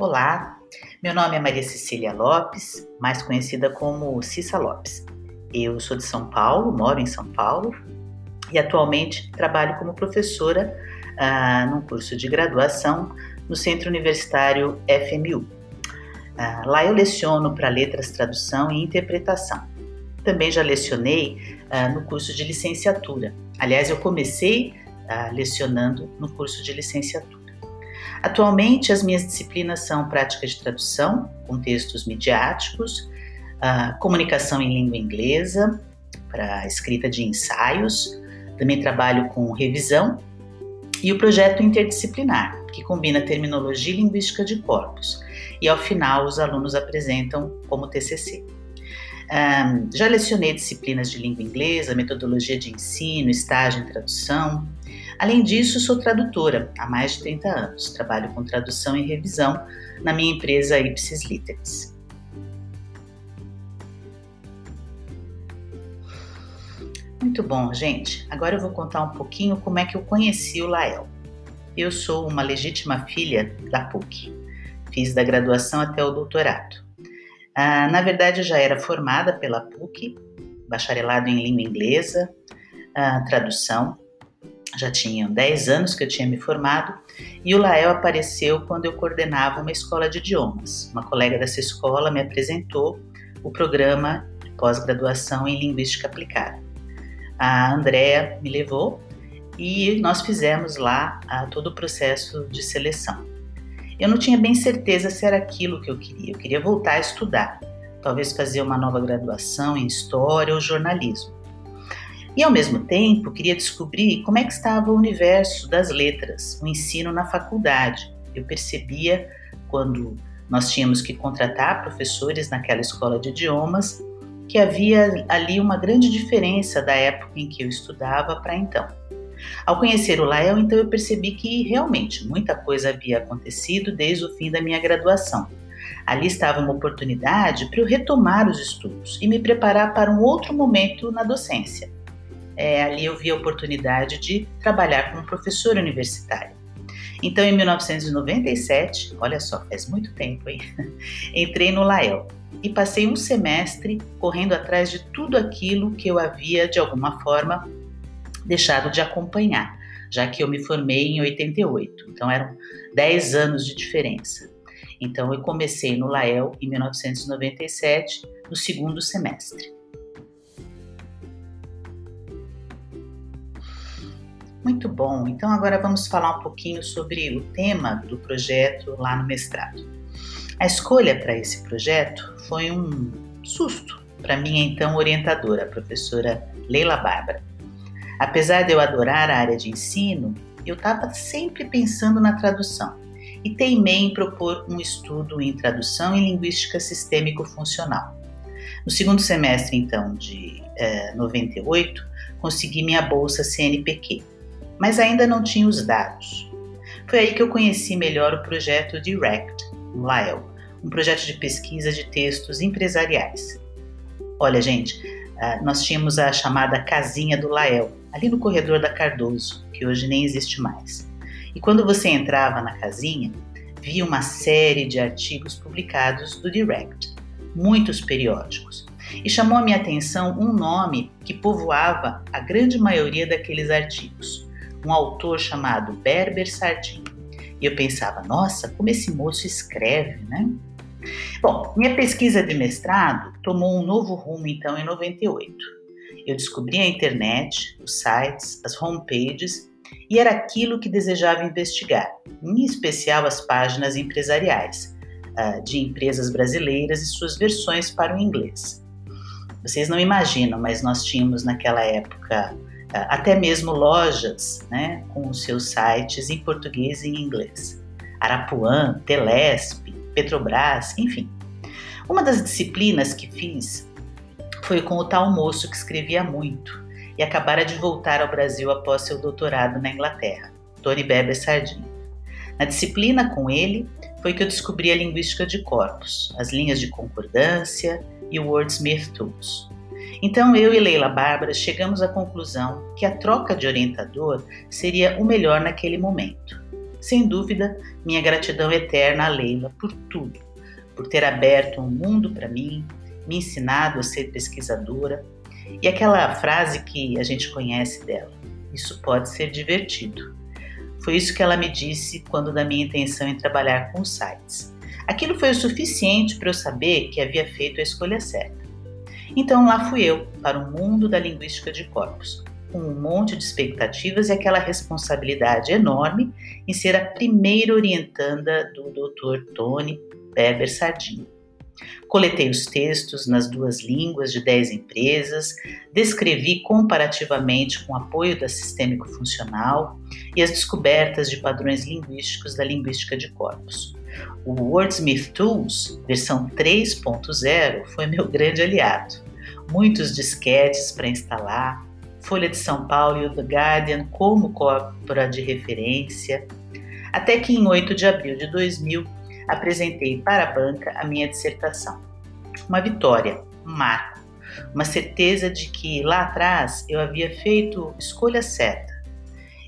Olá, meu nome é Maria Cecília Lopes, mais conhecida como Cissa Lopes. Eu sou de São Paulo, moro em São Paulo e atualmente trabalho como professora ah, num curso de graduação no Centro Universitário FMU. Ah, lá eu leciono para letras, tradução e interpretação. Também já lecionei ah, no curso de licenciatura. Aliás, eu comecei ah, lecionando no curso de licenciatura. Atualmente, as minhas disciplinas são prática de tradução, com textos midiáticos, comunicação em língua inglesa, para escrita de ensaios, também trabalho com revisão e o projeto interdisciplinar, que combina terminologia e linguística de corpos, e ao final os alunos apresentam como TCC. Um, já lecionei disciplinas de língua inglesa, metodologia de ensino, estágio em tradução, Além disso, sou tradutora há mais de 30 anos. Trabalho com tradução e revisão na minha empresa Ipsis Literis. Muito bom, gente. Agora eu vou contar um pouquinho como é que eu conheci o Lael. Eu sou uma legítima filha da PUC. Fiz da graduação até o doutorado. Ah, na verdade, eu já era formada pela PUC, bacharelado em língua inglesa, ah, tradução, já tinham 10 anos que eu tinha me formado e o Lael apareceu quando eu coordenava uma escola de idiomas. Uma colega dessa escola me apresentou o programa de pós-graduação em Linguística Aplicada. A Andrea me levou e nós fizemos lá a, todo o processo de seleção. Eu não tinha bem certeza se era aquilo que eu queria. Eu queria voltar a estudar, talvez fazer uma nova graduação em História ou Jornalismo. E ao mesmo tempo queria descobrir como é que estava o universo das letras, o ensino na faculdade. Eu percebia quando nós tínhamos que contratar professores naquela escola de idiomas que havia ali uma grande diferença da época em que eu estudava para então. Ao conhecer o Lael, então eu percebi que realmente muita coisa havia acontecido desde o fim da minha graduação. Ali estava uma oportunidade para eu retomar os estudos e me preparar para um outro momento na docência é, ali eu vi a oportunidade de trabalhar como professor universitário. Então, em 1997, olha só, faz muito tempo, hein? Entrei no Lael e passei um semestre correndo atrás de tudo aquilo que eu havia, de alguma forma, deixado de acompanhar, já que eu me formei em 88. Então, eram 10 anos de diferença. Então, eu comecei no Lael em 1997, no segundo semestre. Muito bom. Então agora vamos falar um pouquinho sobre o tema do projeto lá no mestrado. A escolha para esse projeto foi um susto para minha então orientadora, a professora Leila Bárbara. Apesar de eu adorar a área de ensino, eu estava sempre pensando na tradução e teimei em propor um estudo em tradução e linguística sistêmico-funcional. No segundo semestre, então, de eh, 98, consegui minha bolsa CNPq, mas ainda não tinha os dados. Foi aí que eu conheci melhor o projeto Direct, Lyle, um projeto de pesquisa de textos empresariais. Olha, gente, ah, nós tínhamos a chamada casinha do Lael, ali no corredor da Cardoso, que hoje nem existe mais. E quando você entrava na casinha, via uma série de artigos publicados do Direct, muitos periódicos. E chamou a minha atenção um nome que povoava a grande maioria daqueles artigos: um autor chamado Berber Sardin. E eu pensava, nossa, como esse moço escreve, né? Bom, minha pesquisa de mestrado tomou um novo rumo então em 98. Eu descobri a internet, os sites, as homepages e era aquilo que desejava investigar, em especial as páginas empresariais uh, de empresas brasileiras e suas versões para o inglês. Vocês não imaginam, mas nós tínhamos naquela época até mesmo lojas né, com os seus sites em português e em inglês. Arapuã, Telesp, Petrobras, enfim. Uma das disciplinas que fiz foi com o tal moço que escrevia muito e acabara de voltar ao Brasil após seu doutorado na Inglaterra, Tony Beber Sardinha. Na disciplina com ele foi que eu descobri a linguística de corpos, as linhas de concordância e o Wordsmith Tools. Então eu e Leila Bárbara chegamos à conclusão que a troca de orientador seria o melhor naquele momento. sem dúvida, minha gratidão eterna a Leila por tudo, por ter aberto um mundo para mim, me ensinado a ser pesquisadora e aquela frase que a gente conhece dela: isso pode ser divertido. Foi isso que ela me disse quando da minha intenção em trabalhar com sites. Aquilo foi o suficiente para eu saber que havia feito a escolha certa. Então lá fui eu, para o mundo da linguística de corpos, com um monte de expectativas e aquela responsabilidade enorme em ser a primeira orientanda do Dr. Tony Beber Sardinha. Coletei os textos nas duas línguas de 10 empresas, descrevi comparativamente com apoio da sistêmico funcional e as descobertas de padrões linguísticos da linguística de corpos. O Wordsmith Tools, versão 3.0, foi meu grande aliado. Muitos disquetes para instalar, Folha de São Paulo e o The Guardian como corpora de referência, até que em 8 de abril de 2000 apresentei para a banca a minha dissertação. Uma vitória, um marco, uma certeza de que lá atrás eu havia feito escolha certa.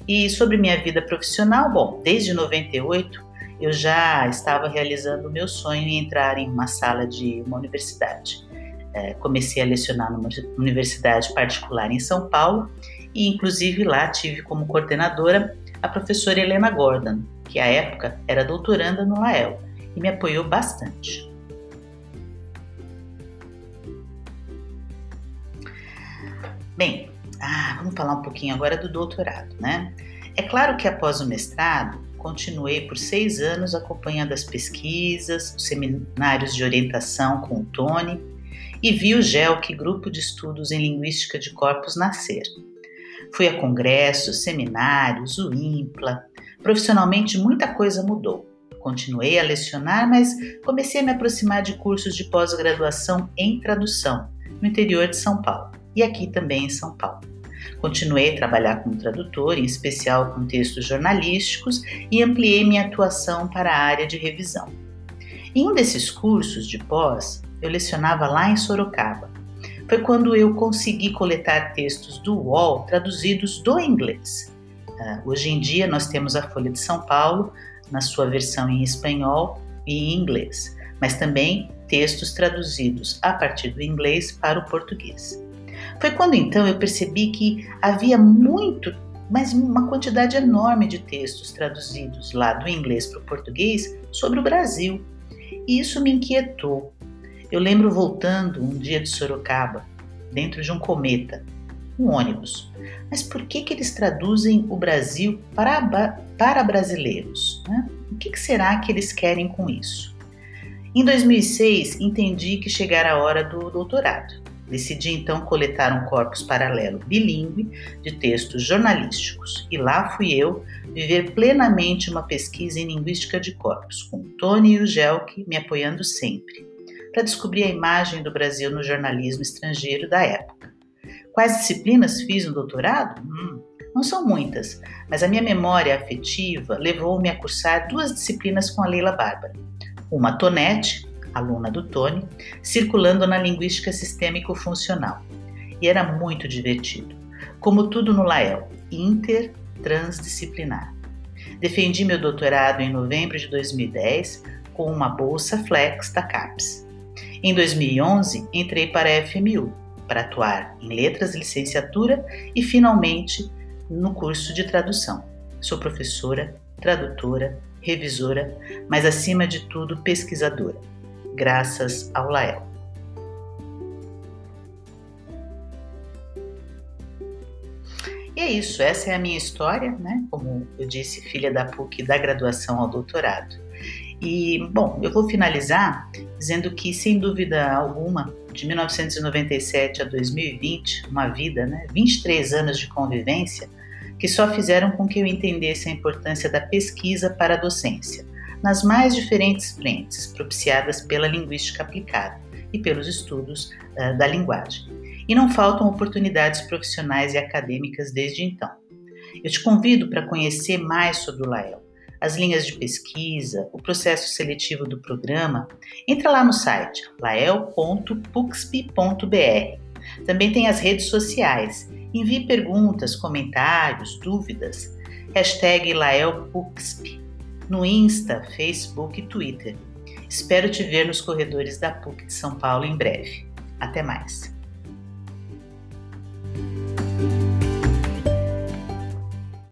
E sobre minha vida profissional, bom, desde 98 eu já estava realizando o meu sonho em entrar em uma sala de uma universidade. É, comecei a lecionar numa universidade particular em São Paulo e, inclusive, lá tive como coordenadora a professora Helena Gordon, que à época era doutoranda no Lael e me apoiou bastante. Bem, ah, vamos falar um pouquinho agora do doutorado, né? É claro que após o mestrado, continuei por seis anos acompanhando as pesquisas, os seminários de orientação com o Tony e vi o GELC, Grupo de Estudos em Linguística de Corpos, nascer. Fui a congressos, seminários, o IMPLA. Profissionalmente, muita coisa mudou. Continuei a lecionar, mas comecei a me aproximar de cursos de pós-graduação em tradução no interior de São Paulo e aqui também em São Paulo. Continuei a trabalhar como tradutor, em especial com textos jornalísticos, e ampliei minha atuação para a área de revisão. Em um desses cursos de pós, eu lecionava lá em Sorocaba. Foi quando eu consegui coletar textos do UOL traduzidos do inglês. Uh, hoje em dia nós temos a Folha de São Paulo, na sua versão em espanhol e em inglês, mas também textos traduzidos a partir do inglês para o português. Foi quando então eu percebi que havia muito, mas uma quantidade enorme de textos traduzidos lá do inglês para o português sobre o Brasil. E isso me inquietou. Eu lembro voltando um dia de Sorocaba, dentro de um cometa, um ônibus. Mas por que, que eles traduzem o Brasil para, para brasileiros? Né? O que, que será que eles querem com isso? Em 2006, entendi que chegara a hora do doutorado. Decidi então coletar um corpus paralelo bilíngue de textos jornalísticos e lá fui eu viver plenamente uma pesquisa em linguística de corpos, com Tony e o Gelk me apoiando sempre, para descobrir a imagem do Brasil no jornalismo estrangeiro da época. Quais disciplinas fiz no doutorado? Hum, não são muitas, mas a minha memória afetiva levou-me a cursar duas disciplinas com a Leila Bárbara. Uma Tonete, aluna do Tony, circulando na linguística sistêmico-funcional. E era muito divertido. Como tudo no Lael, inter-transdisciplinar. Defendi meu doutorado em novembro de 2010 com uma bolsa flex da CAPES. Em 2011, entrei para a FMU, para atuar em letras, licenciatura e, finalmente, no curso de tradução. Sou professora, tradutora, revisora, mas acima de tudo pesquisadora, graças ao Lael. E é isso, essa é a minha história, né? Como eu disse, filha da PUC da graduação ao doutorado. E, bom, eu vou finalizar dizendo que, sem dúvida alguma, de 1997 a 2020, uma vida, né, 23 anos de convivência, que só fizeram com que eu entendesse a importância da pesquisa para a docência, nas mais diferentes frentes propiciadas pela linguística aplicada e pelos estudos uh, da linguagem. E não faltam oportunidades profissionais e acadêmicas desde então. Eu te convido para conhecer mais sobre o Lael as linhas de pesquisa, o processo seletivo do programa, entra lá no site lael.puxp.br. Também tem as redes sociais Envie perguntas, comentários, dúvidas. Hashtag LaelPuxp no Insta, Facebook e Twitter. Espero te ver nos corredores da PUC de São Paulo em breve. Até mais!